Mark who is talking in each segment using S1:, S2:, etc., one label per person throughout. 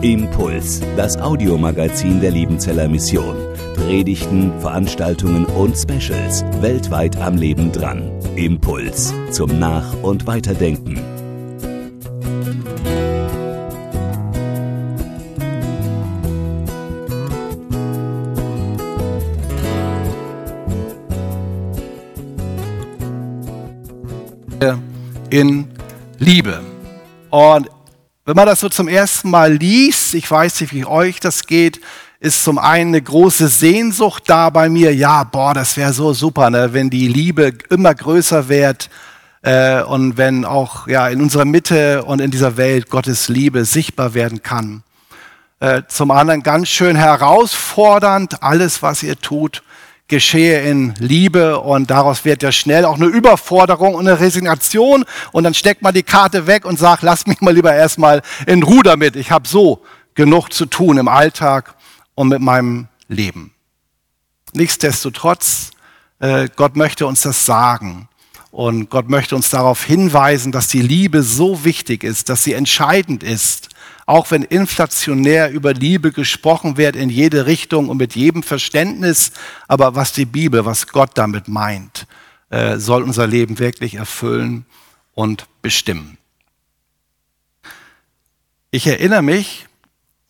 S1: Impuls, das Audiomagazin der Liebenzeller Mission. Predigten, Veranstaltungen und Specials weltweit am Leben dran. Impuls zum Nach- und Weiterdenken.
S2: in Liebe. Und wenn man das so zum ersten Mal liest, ich weiß nicht, wie euch das geht, ist zum einen eine große Sehnsucht da bei mir. Ja, boah, das wäre so super, ne, wenn die Liebe immer größer wird äh, und wenn auch ja in unserer Mitte und in dieser Welt Gottes Liebe sichtbar werden kann. Äh, zum anderen ganz schön herausfordernd, alles, was ihr tut, geschehe in Liebe und daraus wird ja schnell auch eine Überforderung und eine Resignation und dann steckt man die Karte weg und sagt, lass mich mal lieber erstmal in Ruhe damit. Ich habe so genug zu tun im Alltag und mit meinem Leben. Nichtsdestotrotz, äh, Gott möchte uns das sagen. Und Gott möchte uns darauf hinweisen, dass die Liebe so wichtig ist, dass sie entscheidend ist, auch wenn inflationär über Liebe gesprochen wird in jede Richtung und mit jedem Verständnis, aber was die Bibel, was Gott damit meint, äh, soll unser Leben wirklich erfüllen und bestimmen. Ich erinnere mich,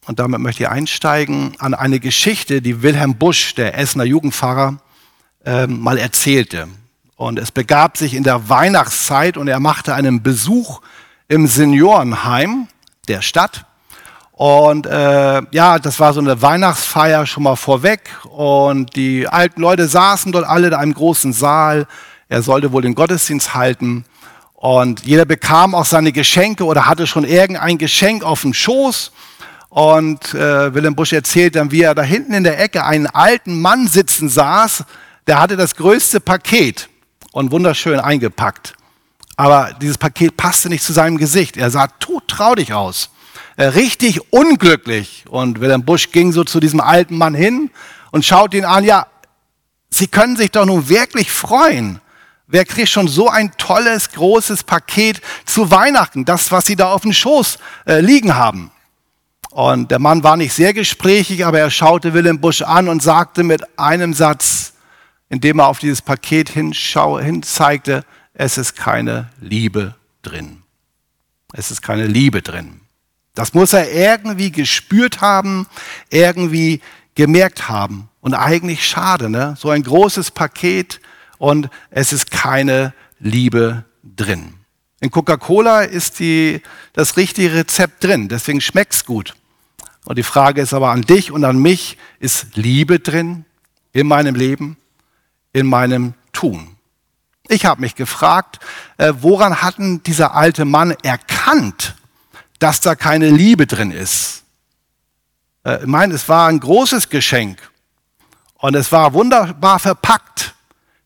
S2: und damit möchte ich einsteigen, an eine Geschichte, die Wilhelm Busch, der Essener Jugendpfarrer, äh, mal erzählte. Und es begab sich in der Weihnachtszeit und er machte einen Besuch im Seniorenheim der Stadt. Und äh, ja, das war so eine Weihnachtsfeier schon mal vorweg. Und die alten Leute saßen dort alle in einem großen Saal. Er sollte wohl den Gottesdienst halten. Und jeder bekam auch seine Geschenke oder hatte schon irgendein Geschenk auf dem Schoß. Und äh, Willem Busch erzählt dann, wie er da hinten in der Ecke einen alten Mann sitzen saß. Der hatte das größte Paket und wunderschön eingepackt. Aber dieses Paket passte nicht zu seinem Gesicht. Er sah todtraurig aus. Äh, richtig unglücklich. Und Wilhelm Busch ging so zu diesem alten Mann hin und schaut ihn an. Ja, Sie können sich doch nun wirklich freuen. Wer kriegt schon so ein tolles, großes Paket zu Weihnachten? Das, was Sie da auf dem Schoß äh, liegen haben. Und der Mann war nicht sehr gesprächig, aber er schaute Wilhelm Busch an und sagte mit einem Satz, indem er auf dieses Paket hinschau, hinzeigte, es ist keine Liebe drin. Es ist keine Liebe drin. Das muss er irgendwie gespürt haben, irgendwie gemerkt haben. Und eigentlich schade, ne? So ein großes Paket und es ist keine Liebe drin. In Coca-Cola ist die, das richtige Rezept drin, deswegen schmeckt's gut. Und die Frage ist aber an dich und an mich, ist Liebe drin in meinem Leben, in meinem Tun? Ich habe mich gefragt, äh, woran hatten dieser alte Mann erkannt, dass da keine Liebe drin ist? Äh, ich meine, es war ein großes Geschenk und es war wunderbar verpackt.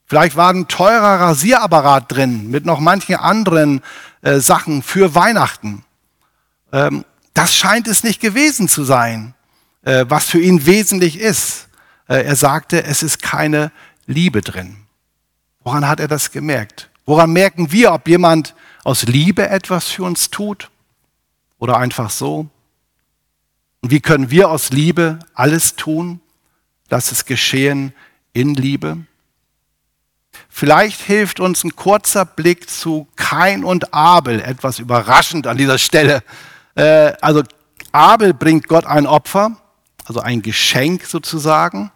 S2: Vielleicht war ein teurer Rasierapparat drin mit noch manchen anderen äh, Sachen für Weihnachten. Ähm, das scheint es nicht gewesen zu sein, äh, was für ihn wesentlich ist. Er sagte, es ist keine Liebe drin. Woran hat er das gemerkt? Woran merken wir, ob jemand aus Liebe etwas für uns tut oder einfach so? Und wie können wir aus Liebe alles tun? Lass es geschehen in Liebe. Vielleicht hilft uns ein kurzer Blick zu Kain und Abel, etwas überraschend an dieser Stelle. Äh, also Abel bringt Gott ein Opfer, also ein Geschenk sozusagen,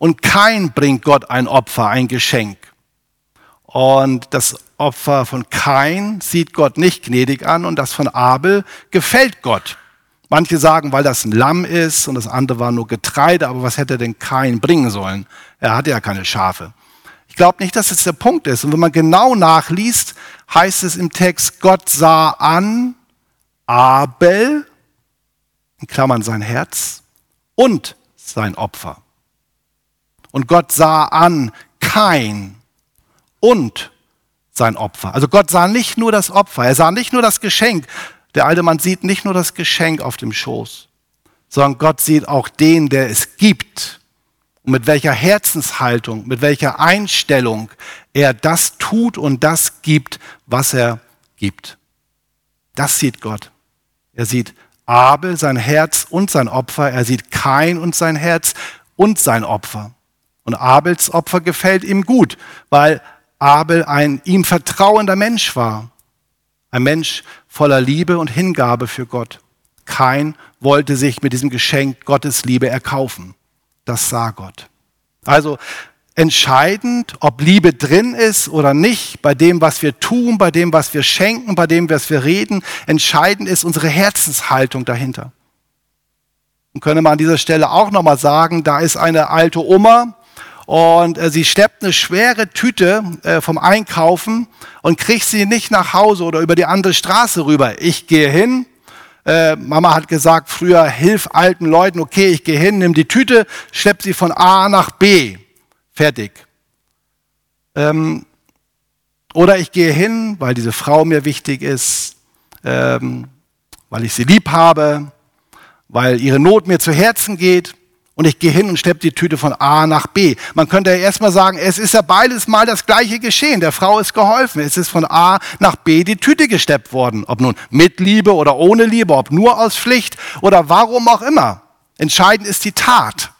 S2: und Kain bringt Gott ein Opfer, ein Geschenk. Und das Opfer von Kain sieht Gott nicht gnädig an und das von Abel gefällt Gott. Manche sagen, weil das ein Lamm ist und das andere war nur Getreide, aber was hätte denn Kain bringen sollen? Er hatte ja keine Schafe. Ich glaube nicht, dass es der Punkt ist. Und wenn man genau nachliest, heißt es im Text, Gott sah an Abel, in Klammern sein Herz, und sein Opfer. Und Gott sah an Kain, und sein Opfer. Also Gott sah nicht nur das Opfer, er sah nicht nur das Geschenk. Der alte Mann sieht nicht nur das Geschenk auf dem Schoß, sondern Gott sieht auch den, der es gibt. Und mit welcher Herzenshaltung, mit welcher Einstellung er das tut und das gibt, was er gibt. Das sieht Gott. Er sieht Abel sein Herz und sein Opfer, er sieht Kain und sein Herz und sein Opfer. Und Abels Opfer gefällt ihm gut, weil Abel ein ihm vertrauender Mensch war. Ein Mensch voller Liebe und Hingabe für Gott. Kein wollte sich mit diesem Geschenk Gottes Liebe erkaufen. Das sah Gott. Also entscheidend, ob Liebe drin ist oder nicht, bei dem, was wir tun, bei dem, was wir schenken, bei dem, was wir reden. Entscheidend ist unsere Herzenshaltung dahinter. Und könnte man an dieser Stelle auch nochmal sagen, da ist eine alte Oma, und äh, sie schleppt eine schwere Tüte äh, vom Einkaufen und kriegt sie nicht nach Hause oder über die andere Straße rüber. Ich gehe hin. Äh, Mama hat gesagt, früher hilf alten Leuten, okay, ich gehe hin, nimm die Tüte, schlepp sie von A nach B. Fertig. Ähm, oder ich gehe hin, weil diese Frau mir wichtig ist, ähm, weil ich sie lieb habe, weil ihre Not mir zu Herzen geht und ich gehe hin und schleppe die Tüte von A nach B. Man könnte ja erstmal sagen, es ist ja beides mal das gleiche geschehen. Der Frau ist geholfen. Es ist von A nach B die Tüte gesteppt worden. Ob nun mit Liebe oder ohne Liebe, ob nur aus Pflicht oder warum auch immer. Entscheidend ist die Tat.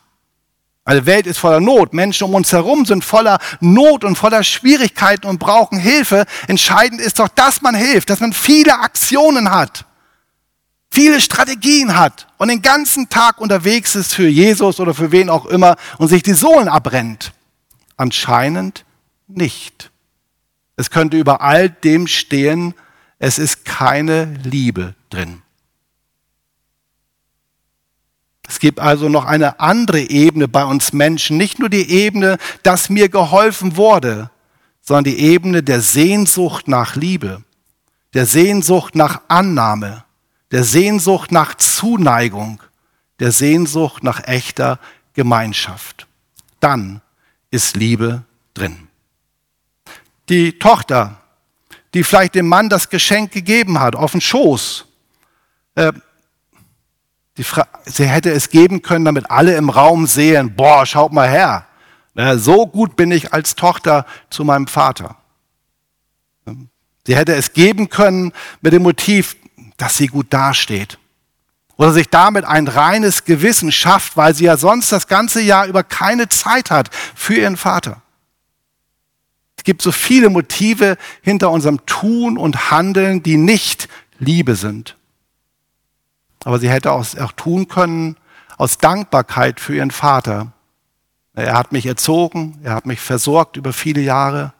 S2: Eine Welt ist voller Not. Menschen um uns herum sind voller Not und voller Schwierigkeiten und brauchen Hilfe. Entscheidend ist doch, dass man hilft, dass man viele Aktionen hat viele Strategien hat und den ganzen Tag unterwegs ist für Jesus oder für wen auch immer und sich die Sohlen abbrennt? Anscheinend nicht. Es könnte über all dem stehen, es ist keine Liebe drin. Es gibt also noch eine andere Ebene bei uns Menschen, nicht nur die Ebene, dass mir geholfen wurde, sondern die Ebene der Sehnsucht nach Liebe, der Sehnsucht nach Annahme, der Sehnsucht nach Zuneigung, der Sehnsucht nach echter Gemeinschaft. Dann ist Liebe drin. Die Tochter, die vielleicht dem Mann das Geschenk gegeben hat, auf den Schoß, äh, sie hätte es geben können, damit alle im Raum sehen, boah, schaut mal her, so gut bin ich als Tochter zu meinem Vater. Sie hätte es geben können mit dem Motiv, dass sie gut dasteht. Oder sich damit ein reines Gewissen schafft, weil sie ja sonst das ganze Jahr über keine Zeit hat für ihren Vater. Es gibt so viele Motive hinter unserem Tun und Handeln, die nicht Liebe sind. Aber sie hätte auch, auch tun können aus Dankbarkeit für ihren Vater. Er hat mich erzogen, er hat mich versorgt über viele Jahre.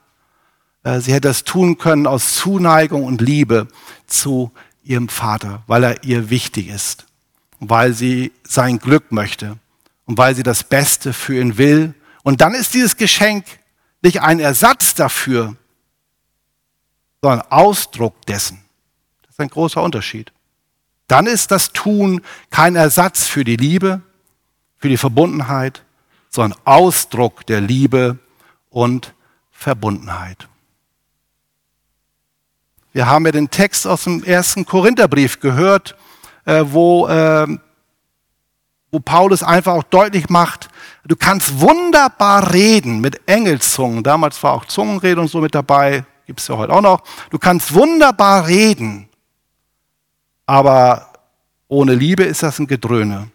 S2: Äh, sie hätte es tun können aus Zuneigung und Liebe zu ihrem Vater, weil er ihr wichtig ist, weil sie sein Glück möchte und weil sie das Beste für ihn will. Und dann ist dieses Geschenk nicht ein Ersatz dafür, sondern Ausdruck dessen. Das ist ein großer Unterschied. Dann ist das Tun kein Ersatz für die Liebe, für die Verbundenheit, sondern Ausdruck der Liebe und Verbundenheit. Wir haben ja den Text aus dem ersten Korintherbrief gehört, äh, wo, äh, wo Paulus einfach auch deutlich macht, du kannst wunderbar reden mit Engelszungen. Damals war auch Zungenrede und so mit dabei, gibt es ja heute auch noch. Du kannst wunderbar reden, aber ohne Liebe ist das ein Gedröhne.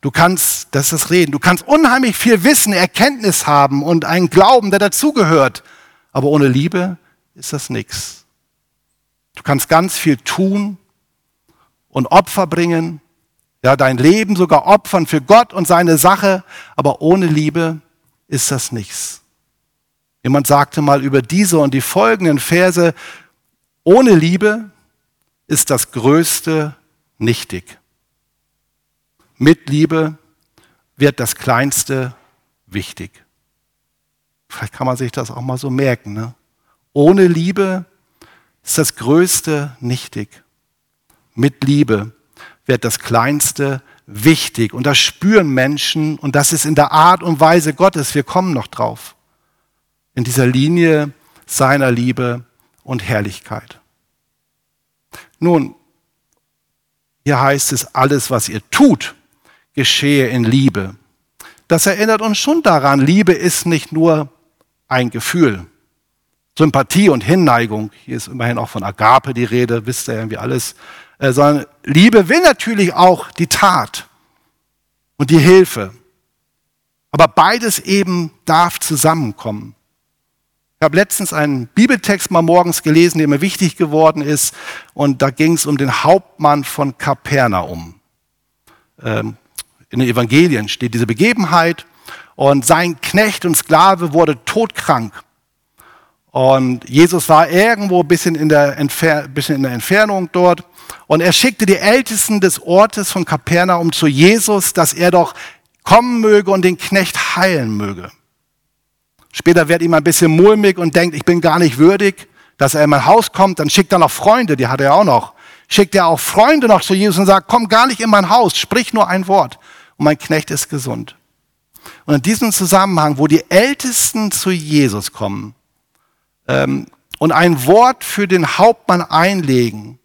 S2: Du kannst, das ist Reden, du kannst unheimlich viel Wissen, Erkenntnis haben und einen Glauben, der dazugehört, aber ohne Liebe ist das nichts. Du kannst ganz viel tun und Opfer bringen, ja, dein Leben sogar opfern für Gott und seine Sache, aber ohne Liebe ist das nichts. Jemand sagte mal über diese und die folgenden Verse, ohne Liebe ist das Größte nichtig. Mit Liebe wird das Kleinste wichtig. Vielleicht kann man sich das auch mal so merken. Ne? Ohne Liebe ist das Größte nichtig. Mit Liebe wird das Kleinste wichtig. Und das spüren Menschen und das ist in der Art und Weise Gottes. Wir kommen noch drauf. In dieser Linie seiner Liebe und Herrlichkeit. Nun, hier heißt es, alles, was ihr tut, geschehe in Liebe. Das erinnert uns schon daran, Liebe ist nicht nur ein Gefühl. Sympathie und Hinneigung, hier ist immerhin auch von Agape die Rede, wisst ihr irgendwie alles. äh, sondern Liebe will natürlich auch die Tat und die Hilfe. Aber beides eben darf zusammenkommen. Ich habe letztens einen Bibeltext mal morgens gelesen, der mir wichtig geworden ist. Und da ging es um den Hauptmann von Kapernaum. Ähm, in den Evangelien steht diese Begebenheit. Und sein Knecht und Sklave wurde todkrank. Und Jesus war irgendwo ein bisschen in der, bisschen in der Entfernung dort. Und er schickte die Ältesten des Ortes von Kapernaum zu Jesus, dass er doch kommen möge und den Knecht heilen möge. Später wird ihm ein bisschen mulmig und denkt, ich bin gar nicht würdig, dass er in mein Haus kommt. Dann schickt er noch Freunde, die hat er auch noch. Schickt er auch Freunde noch zu Jesus und sagt, komm gar nicht in mein Haus, sprich nur ein Wort. Und mein Knecht ist gesund. Und in diesem Zusammenhang, wo die Ältesten zu Jesus kommen ähm, und ein Wort für den Hauptmann einlegen,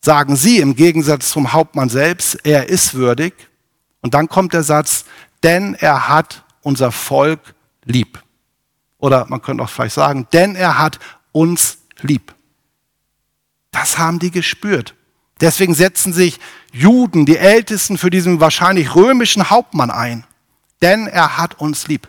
S2: sagen sie im Gegensatz zum Hauptmann selbst, er ist würdig. Und dann kommt der Satz, denn er hat unser Volk lieb. Oder man könnte auch vielleicht sagen, denn er hat uns lieb. Das haben die gespürt. Deswegen setzen sich Juden, die Ältesten, für diesen wahrscheinlich römischen Hauptmann ein. Denn er hat uns lieb.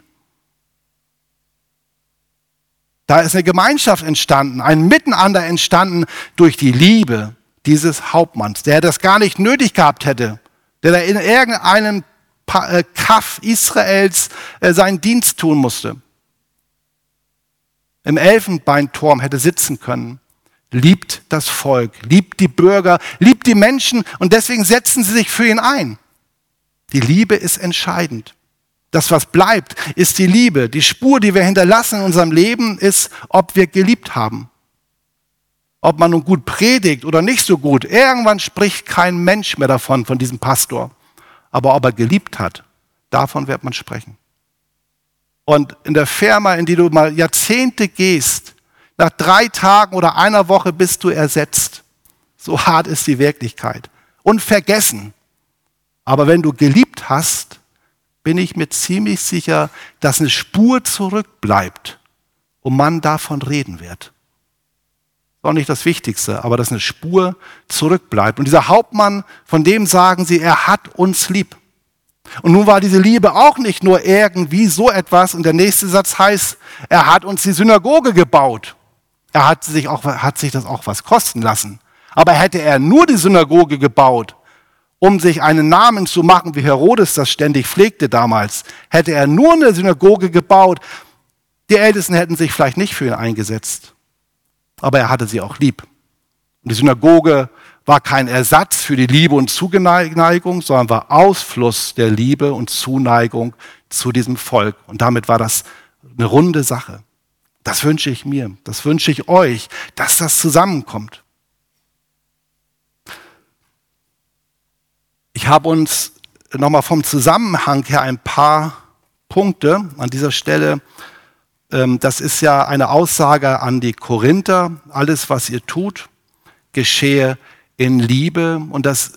S2: Da ist eine Gemeinschaft entstanden, ein Miteinander entstanden durch die Liebe dieses Hauptmanns, der das gar nicht nötig gehabt hätte, der da in irgendeinem äh, Kaff Israels äh, seinen Dienst tun musste im Elfenbeinturm hätte sitzen können. Liebt das Volk, liebt die Bürger, liebt die Menschen und deswegen setzen sie sich für ihn ein. Die Liebe ist entscheidend. Das, was bleibt, ist die Liebe. Die Spur, die wir hinterlassen in unserem Leben, ist, ob wir geliebt haben. Ob man nun gut predigt oder nicht so gut. Irgendwann spricht kein Mensch mehr davon, von diesem Pastor. Aber ob er geliebt hat, davon wird man sprechen. Und in der Firma, in die du mal Jahrzehnte gehst, nach drei Tagen oder einer Woche bist du ersetzt. So hart ist die Wirklichkeit. Und vergessen. Aber wenn du geliebt hast, bin ich mir ziemlich sicher, dass eine Spur zurückbleibt und man davon reden wird. Ist auch nicht das Wichtigste, aber dass eine Spur zurückbleibt. Und dieser Hauptmann, von dem sagen sie, er hat uns lieb. Und nun war diese Liebe auch nicht nur irgendwie so etwas. Und der nächste Satz heißt, er hat uns die Synagoge gebaut. Er hat sich, auch, hat sich das auch was kosten lassen. Aber hätte er nur die Synagoge gebaut, um sich einen Namen zu machen, wie Herodes das ständig pflegte damals, hätte er nur eine Synagoge gebaut, die Ältesten hätten sich vielleicht nicht für ihn eingesetzt. Aber er hatte sie auch lieb. Und die Synagoge war kein Ersatz für die Liebe und Zuneigung, sondern war Ausfluss der Liebe und Zuneigung zu diesem Volk. Und damit war das eine runde Sache. Das wünsche ich mir, das wünsche ich euch, dass das zusammenkommt. Ich habe uns nochmal vom Zusammenhang her ein paar Punkte an dieser Stelle. Ähm, das ist ja eine Aussage an die Korinther. Alles, was ihr tut, geschehe in Liebe und das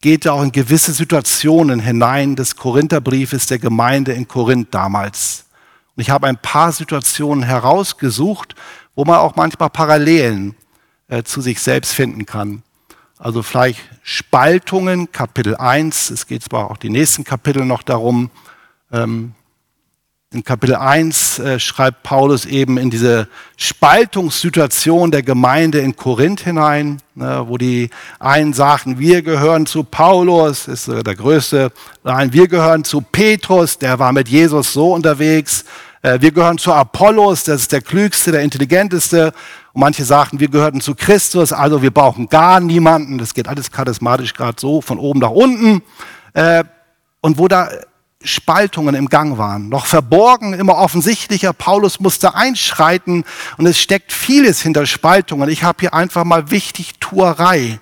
S2: geht ja auch in gewisse Situationen hinein des Korintherbriefes der Gemeinde in Korinth damals. Und ich habe ein paar Situationen herausgesucht, wo man auch manchmal Parallelen äh, zu sich selbst finden kann. Also vielleicht Spaltungen, Kapitel 1, es geht zwar auch die nächsten Kapitel noch darum, ähm, in Kapitel 1 äh, schreibt Paulus eben in diese Spaltungssituation der Gemeinde in Korinth hinein, ne, wo die einen sagen, wir gehören zu Paulus, ist äh, der größte, nein, wir gehören zu Petrus, der war mit Jesus so unterwegs, äh, wir gehören zu Apollos, das ist der klügste, der intelligenteste. Und manche sagten, wir gehörten zu Christus, also wir brauchen gar niemanden. Das geht alles charismatisch gerade so von oben nach unten. Äh, und wo da Spaltungen im Gang waren. Noch verborgen, immer offensichtlicher. Paulus musste einschreiten und es steckt vieles hinter Spaltungen. Ich habe hier einfach mal wichtig Tuerei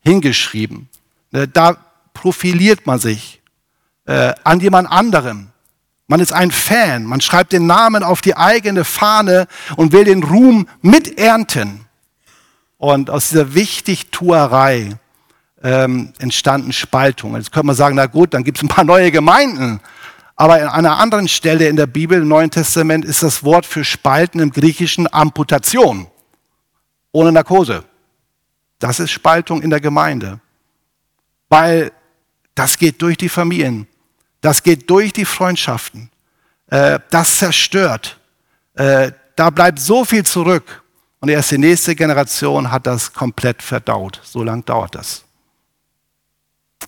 S2: hingeschrieben. Ne, da profiliert man sich äh, an jemand anderem. Man ist ein Fan. Man schreibt den Namen auf die eigene Fahne und will den Ruhm miternten. Und aus dieser Wichtigtuerei ähm, entstanden Spaltungen. Jetzt könnte man sagen, na gut, dann gibt es ein paar neue Gemeinden. Aber an einer anderen Stelle in der Bibel, im Neuen Testament, ist das Wort für Spalten im Griechischen Amputation. Ohne Narkose. Das ist Spaltung in der Gemeinde. Weil das geht durch die Familien, das geht durch die Freundschaften, äh, das zerstört. Äh, da bleibt so viel zurück. Und erst die nächste Generation hat das komplett verdaut. So lange dauert das.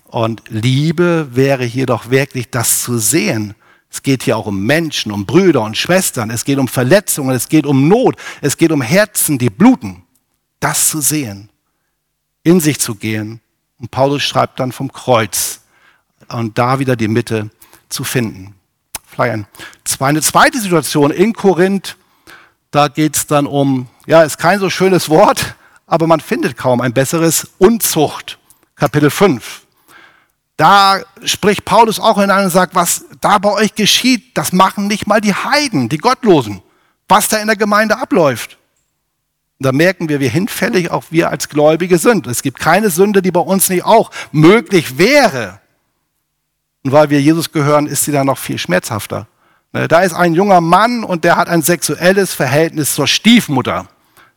S2: Und Liebe wäre hier doch wirklich das zu sehen. Es geht hier auch um Menschen, um Brüder und Schwestern. Es geht um Verletzungen, es geht um Not, es geht um Herzen, die bluten. Das zu sehen, in sich zu gehen. Und Paulus schreibt dann vom Kreuz und da wieder die Mitte zu finden. Eine zweite Situation in Korinth, da geht es dann um, ja, ist kein so schönes Wort, aber man findet kaum ein besseres, Unzucht, Kapitel 5. Da spricht Paulus auch hinein und sagt, was da bei euch geschieht, das machen nicht mal die Heiden, die Gottlosen, was da in der Gemeinde abläuft. Da merken wir, wie hinfällig auch wir als Gläubige sind. Es gibt keine Sünde, die bei uns nicht auch möglich wäre. Und weil wir Jesus gehören, ist sie dann noch viel schmerzhafter. Ne, da ist ein junger Mann und der hat ein sexuelles Verhältnis zur Stiefmutter.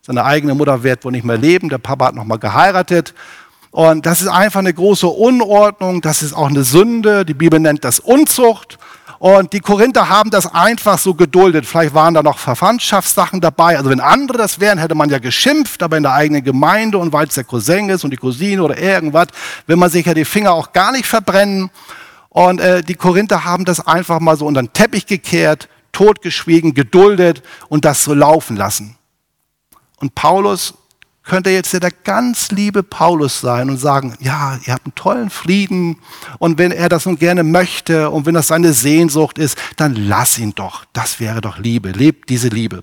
S2: Seine eigene Mutter wird wohl nicht mehr leben, der Papa hat nochmal geheiratet und das ist einfach eine große Unordnung, das ist auch eine Sünde. Die Bibel nennt das Unzucht. Und die Korinther haben das einfach so geduldet. Vielleicht waren da noch Verwandtschaftssachen dabei. Also wenn andere das wären, hätte man ja geschimpft, aber in der eigenen Gemeinde und weil es der Cousin ist und die Cousine oder irgendwas, will man sich ja die Finger auch gar nicht verbrennen. Und äh, die Korinther haben das einfach mal so unter den Teppich gekehrt, totgeschwiegen, geduldet und das so laufen lassen. Und Paulus könnte jetzt der ganz liebe Paulus sein und sagen, ja, ihr habt einen tollen Frieden und wenn er das nun gerne möchte und wenn das seine Sehnsucht ist, dann lass ihn doch. Das wäre doch Liebe. Lebt diese Liebe.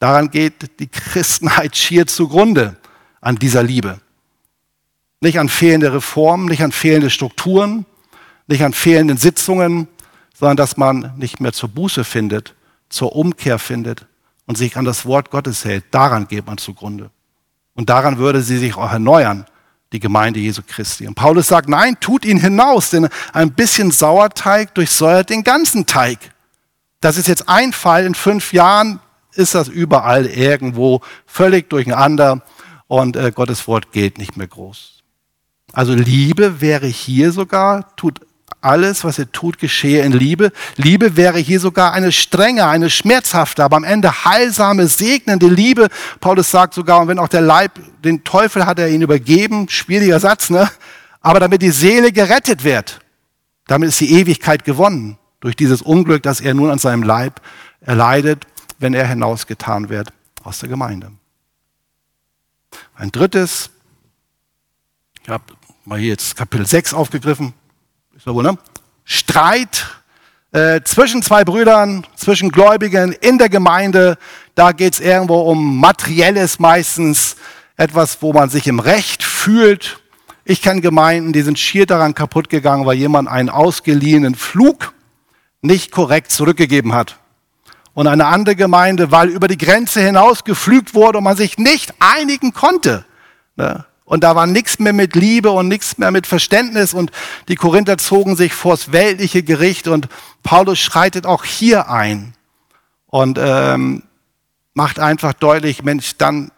S2: Daran geht die Christenheit schier zugrunde, an dieser Liebe. Nicht an fehlende Reformen, nicht an fehlende Strukturen, nicht an fehlenden Sitzungen, sondern dass man nicht mehr zur Buße findet, zur Umkehr findet, und sich an das Wort Gottes hält, daran geht man zugrunde. Und daran würde sie sich auch erneuern, die Gemeinde Jesu Christi. Und Paulus sagt, nein, tut ihn hinaus, denn ein bisschen Sauerteig durchsäuert den ganzen Teig. Das ist jetzt ein Fall, in fünf Jahren ist das überall irgendwo völlig durcheinander und äh, Gottes Wort gilt nicht mehr groß. Also Liebe wäre hier sogar, tut alles, was ihr tut, geschehe in Liebe. Liebe wäre hier sogar eine strenge, eine schmerzhafte, aber am Ende heilsame, segnende Liebe. Paulus sagt sogar, und wenn auch der Leib, den Teufel hat er ihn übergeben, schwieriger Satz, ne? Aber damit die Seele gerettet wird, damit ist die Ewigkeit gewonnen. Durch dieses Unglück, das er nun an seinem Leib erleidet, wenn er hinausgetan wird aus der Gemeinde. Ein drittes, ich habe mal hier jetzt Kapitel 6 aufgegriffen, wohl, ne? Streit äh, zwischen zwei Brüdern, zwischen Gläubigen in der Gemeinde. Da geht es irgendwo um Materielles meistens, etwas, wo man sich im Recht fühlt. Ich kenne Gemeinden, die sind schier daran kaputt gegangen, weil jemand einen ausgeliehenen Flug nicht korrekt zurückgegeben hat. Und eine andere Gemeinde, weil über die Grenze hinaus geflügt wurde und man sich nicht einigen konnte. Ne? Und da war nichts mehr mit Liebe und nichts mehr mit Verständnis. Und die Korinther zogen sich vors weltliche Gericht. Und Paulus schreitet auch hier ein und ähm, macht einfach deutlich, Mensch, dann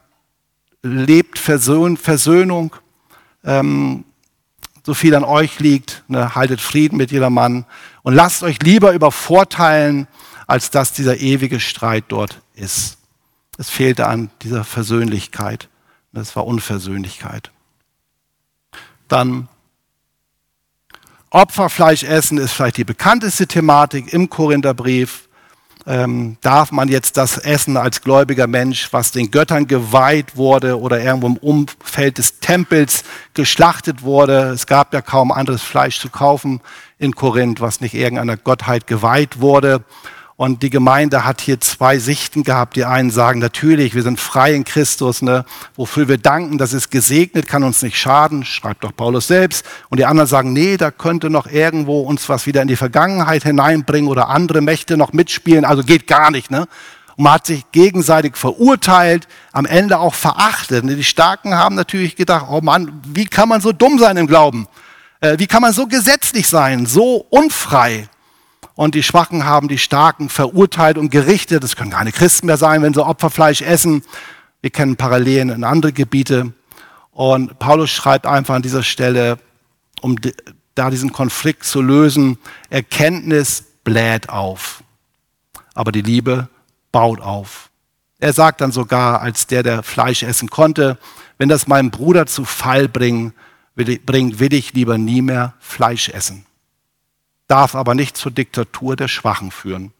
S2: lebt Versöhn, Versöhnung. Ähm, so viel an euch liegt, ne, haltet Frieden mit jedermann und lasst euch lieber übervorteilen, als dass dieser ewige Streit dort ist. Es fehlte an dieser Versöhnlichkeit. Das war Unversöhnlichkeit. Dann Opferfleisch essen ist vielleicht die bekannteste Thematik im Korintherbrief. Ähm, darf man jetzt das essen als gläubiger Mensch, was den Göttern geweiht wurde oder irgendwo im Umfeld des Tempels geschlachtet wurde? Es gab ja kaum anderes Fleisch zu kaufen in Korinth, was nicht irgendeiner Gottheit geweiht wurde. Und die Gemeinde hat hier zwei Sichten gehabt. Die einen sagen, natürlich, wir sind frei in Christus, ne? wofür wir danken, das ist gesegnet, kann uns nicht schaden, schreibt doch Paulus selbst. Und die anderen sagen, nee, da könnte noch irgendwo uns was wieder in die Vergangenheit hineinbringen oder andere Mächte noch mitspielen, also geht gar nicht. Ne? Und man hat sich gegenseitig verurteilt, am Ende auch verachtet. Die Starken haben natürlich gedacht, oh Mann, wie kann man so dumm sein im Glauben? Äh, wie kann man so gesetzlich sein, so unfrei? Und die Schwachen haben die Starken verurteilt und gerichtet. Das können keine Christen mehr sein, wenn sie Opferfleisch essen. Wir kennen Parallelen in andere Gebiete. Und Paulus schreibt einfach an dieser Stelle, um da diesen Konflikt zu lösen, Erkenntnis bläht auf, aber die Liebe baut auf. Er sagt dann sogar, als der, der Fleisch essen konnte, wenn das meinem Bruder zu Fall bringt, will ich lieber nie mehr Fleisch essen. Darf aber nicht zur Diktatur der Schwachen führen.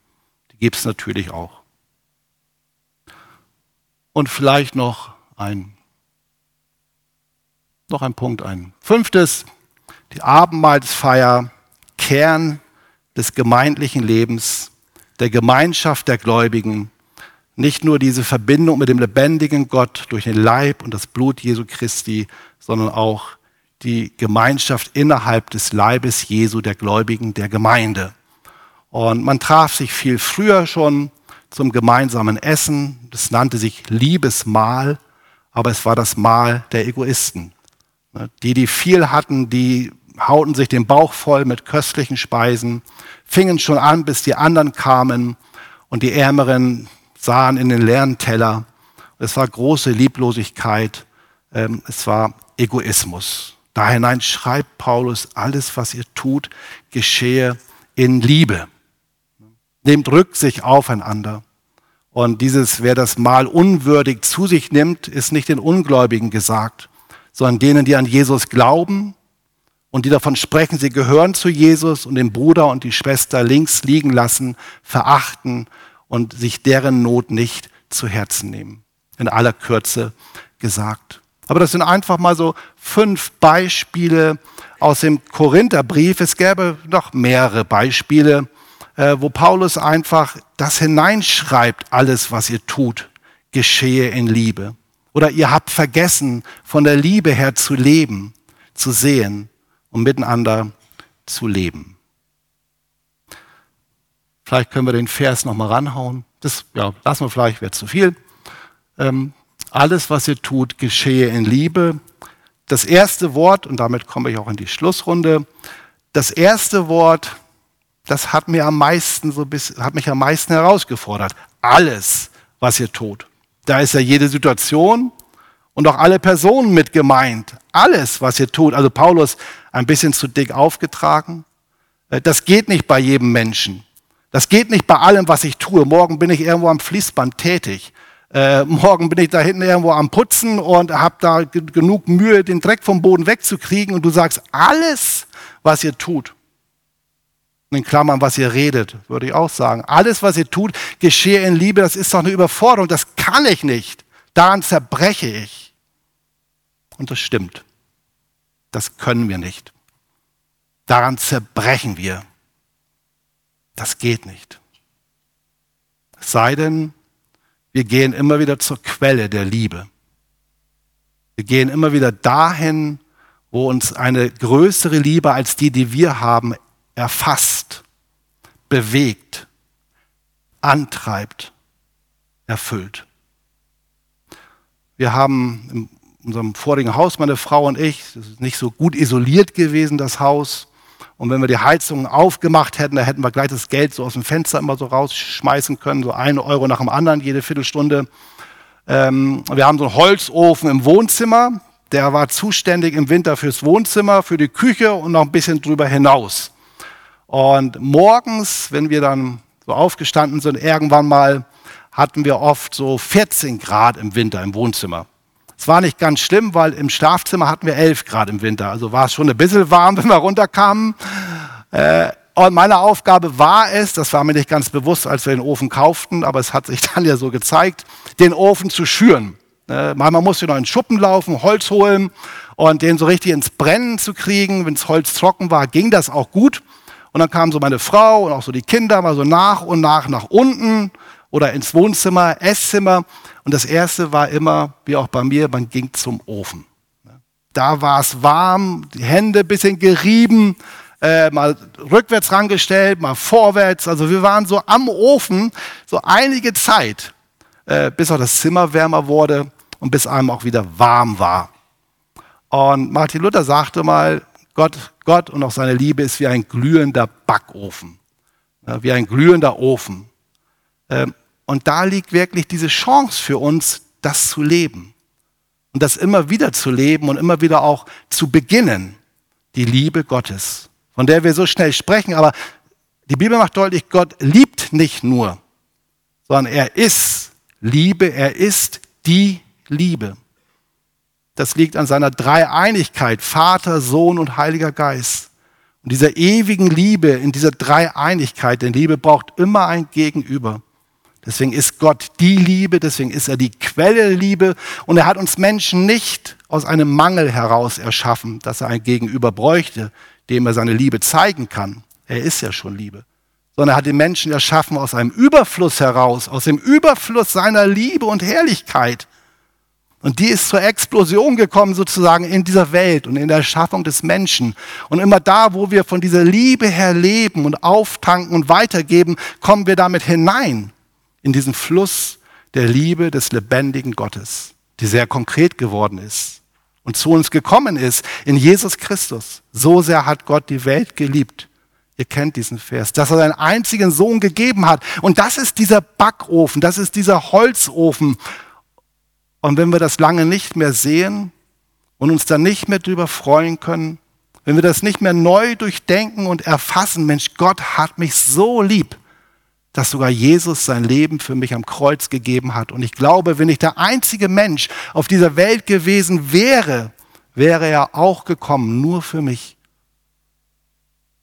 S2: Die gibt es natürlich auch. Und vielleicht noch ein, noch ein Punkt, ein fünftes, die Abendmahlsfeier, Kern des gemeindlichen Lebens, der Gemeinschaft der Gläubigen, nicht nur diese Verbindung mit dem lebendigen Gott durch den Leib und das Blut Jesu Christi, sondern auch die Gemeinschaft innerhalb des Leibes Jesu, der Gläubigen, der Gemeinde. Und man traf sich viel früher schon zum gemeinsamen Essen. Das nannte sich Liebesmahl, aber es war das Mahl der Egoisten. Die, die viel hatten, die hauten sich den Bauch voll mit köstlichen Speisen, fingen schon an, bis die anderen kamen und die Ärmeren sahen in den leeren Teller. Es war große Lieblosigkeit, ähm, es war Egoismus. Da hinein schreibt Paulus, alles, was ihr tut, geschehe in Liebe. Nehmt Rücksicht aufeinander. Und dieses, wer das Mal unwürdig zu sich nimmt, ist nicht den Ungläubigen gesagt, sondern denen, die an Jesus glauben und die davon sprechen, sie gehören zu Jesus und den Bruder und die Schwester links liegen lassen, verachten und sich deren Not nicht zu Herzen nehmen. In aller Kürze gesagt. Aber das sind einfach mal so fünf Beispiele aus dem Korintherbrief. Es gäbe noch mehrere Beispiele, äh, wo Paulus einfach das hineinschreibt, alles, was ihr tut, geschehe in Liebe. Oder ihr habt vergessen, von der Liebe her zu leben, zu sehen und miteinander zu leben. Vielleicht können wir den Vers nochmal ranhauen. Das ja, lassen wir vielleicht, wird zu viel. Ähm, alles, was ihr tut, geschehe in Liebe. Das erste Wort, und damit komme ich auch in die Schlussrunde, das erste Wort, das hat, mir am meisten so bis, hat mich am meisten herausgefordert. Alles, was ihr tut. Da ist ja jede Situation und auch alle Personen mit gemeint. Alles, was ihr tut. Also Paulus ein bisschen zu dick aufgetragen. Äh, das geht nicht bei jedem Menschen. Das geht nicht bei allem, was ich tue. Morgen bin ich irgendwo am Fließband tätig. Äh, morgen bin ich da hinten irgendwo am Putzen und habe da genug Mühe, den Dreck vom Boden wegzukriegen. Und du sagst, alles, was ihr tut, in Klammern, was ihr redet, würde ich auch sagen. Alles, was ihr tut, geschehe in Liebe. Das ist doch eine Überforderung. Das kann ich nicht. Daran zerbreche ich. Und das stimmt. Das können wir nicht. Daran zerbrechen wir. Das geht nicht. Es sei denn, wir gehen immer wieder zur Quelle der Liebe. Wir gehen immer wieder dahin, wo uns eine größere Liebe als die, die wir haben, erfasst, bewegt, antreibt, erfüllt. Wir haben in unserem vorigen Haus, meine Frau und ich, das ist nicht so gut isoliert gewesen, das Haus. Und wenn wir die Heizung aufgemacht hätten, da hätten wir gleich das Geld so aus dem Fenster immer so rausschmeißen können, so einen Euro nach dem anderen jede Viertelstunde. Ähm, wir haben so einen Holzofen im Wohnzimmer, der war zuständig im Winter fürs Wohnzimmer, für die Küche und noch ein bisschen drüber hinaus. Und morgens, wenn wir dann so aufgestanden sind, irgendwann mal hatten wir oft so 14 Grad im Winter im Wohnzimmer. Es war nicht ganz schlimm, weil im Schlafzimmer hatten wir 11 Grad im Winter. Also war es schon ein bisschen warm, wenn wir runterkamen. Äh, und meine Aufgabe war es, das war mir nicht ganz bewusst, als wir den Ofen kauften, aber es hat sich dann ja so gezeigt, den Ofen zu schüren. Äh, manchmal musste noch in Schuppen laufen, Holz holen und den so richtig ins Brennen zu kriegen. Wenn das Holz trocken war, ging das auch gut. Und dann kam so meine Frau und auch so die Kinder mal so nach und nach nach unten oder ins Wohnzimmer, Esszimmer. Und das erste war immer, wie auch bei mir, man ging zum Ofen. Da war es warm, die Hände ein bisschen gerieben, äh, mal rückwärts rangestellt, mal vorwärts. Also wir waren so am Ofen so einige Zeit, äh, bis auch das Zimmer wärmer wurde und bis einem auch wieder warm war. Und Martin Luther sagte mal, Gott, Gott und auch seine Liebe ist wie ein glühender Backofen, ja, wie ein glühender Ofen. Ähm, und da liegt wirklich diese Chance für uns, das zu leben. und das immer wieder zu leben und immer wieder auch zu beginnen. Die Liebe Gottes, von der wir so schnell sprechen, aber die Bibel macht deutlich, Gott liebt nicht nur, sondern er ist Liebe, er ist die Liebe. Das liegt an seiner Dreieinigkeit, Vater, Sohn und Heiliger Geist. Und dieser ewigen Liebe, in dieser Dreieinigkeit, denn Liebe braucht immer ein Gegenüber. Deswegen ist Gott die Liebe, deswegen ist er die Quelle Liebe und er hat uns Menschen nicht aus einem Mangel heraus erschaffen, dass er ein Gegenüber bräuchte, dem er seine Liebe zeigen kann. Er ist ja schon Liebe. Sondern er hat den Menschen erschaffen aus einem Überfluss heraus, aus dem Überfluss seiner Liebe und Herrlichkeit. Und die ist zur Explosion gekommen sozusagen in dieser Welt und in der Erschaffung des Menschen. Und immer da, wo wir von dieser Liebe her leben und auftanken und weitergeben, kommen wir damit hinein in diesen Fluss der Liebe des lebendigen Gottes, die sehr konkret geworden ist und zu uns gekommen ist in Jesus Christus. So sehr hat Gott die Welt geliebt. Ihr kennt diesen Vers, dass er seinen einzigen Sohn gegeben hat. Und das ist dieser Backofen, das ist dieser Holzofen. Und wenn wir das lange nicht mehr sehen und uns dann nicht mehr drüber freuen können, wenn wir das nicht mehr neu durchdenken und erfassen, Mensch, Gott hat mich so lieb, dass sogar Jesus sein Leben für mich am Kreuz gegeben hat. Und ich glaube, wenn ich der einzige Mensch auf dieser Welt gewesen wäre, wäre er auch gekommen, nur für mich.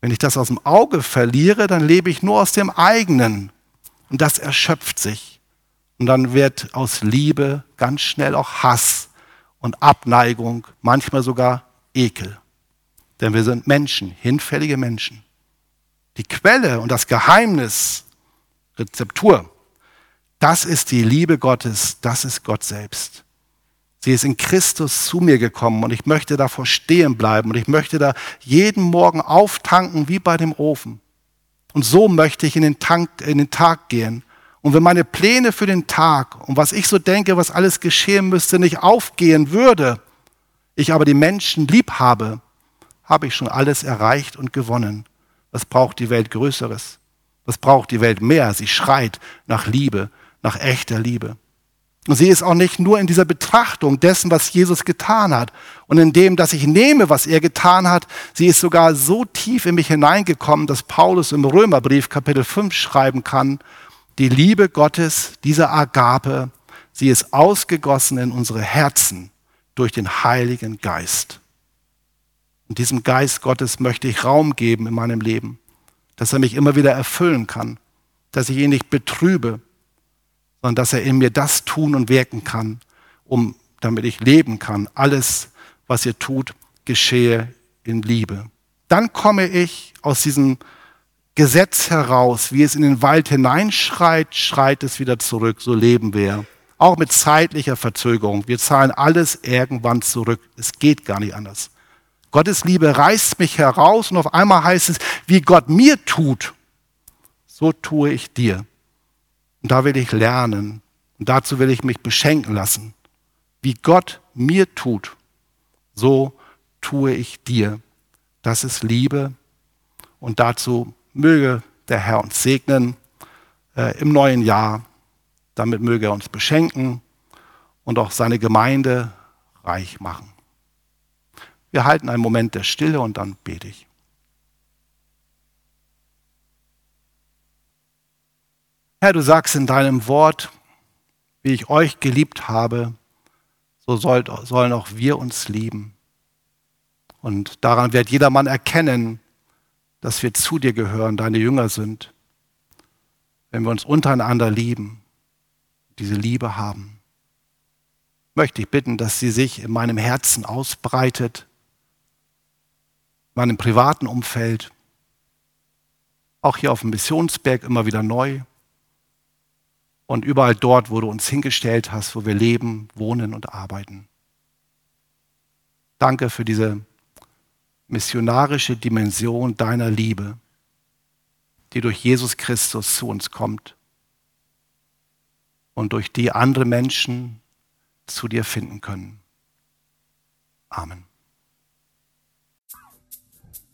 S2: Wenn ich das aus dem Auge verliere, dann lebe ich nur aus dem eigenen. Und das erschöpft sich. Und dann wird aus Liebe ganz schnell auch Hass und Abneigung, manchmal sogar Ekel. Denn wir sind Menschen, hinfällige Menschen. Die Quelle und das Geheimnis Rezeptur. Das ist die Liebe Gottes, das ist Gott selbst. Sie ist in Christus zu mir gekommen und ich möchte davor stehen bleiben und ich möchte da jeden Morgen auftanken wie bei dem Ofen. Und so möchte ich in den, Tank, in den Tag gehen. Und wenn meine Pläne für den Tag und was ich so denke, was alles geschehen müsste, nicht aufgehen würde, ich aber die Menschen lieb habe, habe ich schon alles erreicht und gewonnen. Was braucht die Welt Größeres? Was braucht die Welt mehr? Sie schreit nach Liebe, nach echter Liebe. Und sie ist auch nicht nur in dieser Betrachtung dessen, was Jesus getan hat und in dem, dass ich nehme, was er getan hat. Sie ist sogar so tief in mich hineingekommen, dass Paulus im Römerbrief Kapitel 5 schreiben kann, die Liebe Gottes, diese Agape, sie ist ausgegossen in unsere Herzen durch den Heiligen Geist. Und diesem Geist Gottes möchte ich Raum geben in meinem Leben dass er mich immer wieder erfüllen kann, dass ich ihn nicht betrübe, sondern dass er in mir das tun und wirken kann, um, damit ich leben kann. Alles, was ihr tut, geschehe in Liebe. Dann komme ich aus diesem Gesetz heraus, wie es in den Wald hineinschreit, schreit es wieder zurück, so leben wir. Auch mit zeitlicher Verzögerung. Wir zahlen alles irgendwann zurück. Es geht gar nicht anders. Gottes Liebe reißt mich heraus und auf einmal heißt es, wie Gott mir tut, so tue ich dir. Und da will ich lernen und dazu will ich mich beschenken lassen. Wie Gott mir tut, so tue ich dir. Das ist Liebe und dazu möge der Herr uns segnen äh, im neuen Jahr. Damit möge er uns beschenken und auch seine Gemeinde reich machen. Wir halten einen Moment der Stille und dann bete ich. Herr, du sagst in deinem Wort, wie ich euch geliebt habe, so sollen auch wir uns lieben. Und daran wird jedermann erkennen, dass wir zu dir gehören, deine Jünger sind, wenn wir uns untereinander lieben, diese Liebe haben. Möchte ich bitten, dass sie sich in meinem Herzen ausbreitet, meinem privaten Umfeld, auch hier auf dem Missionsberg immer wieder neu und überall dort, wo du uns hingestellt hast, wo wir leben, wohnen und arbeiten. Danke für diese missionarische Dimension deiner Liebe, die durch Jesus Christus zu uns kommt und durch die andere Menschen zu dir finden können. Amen.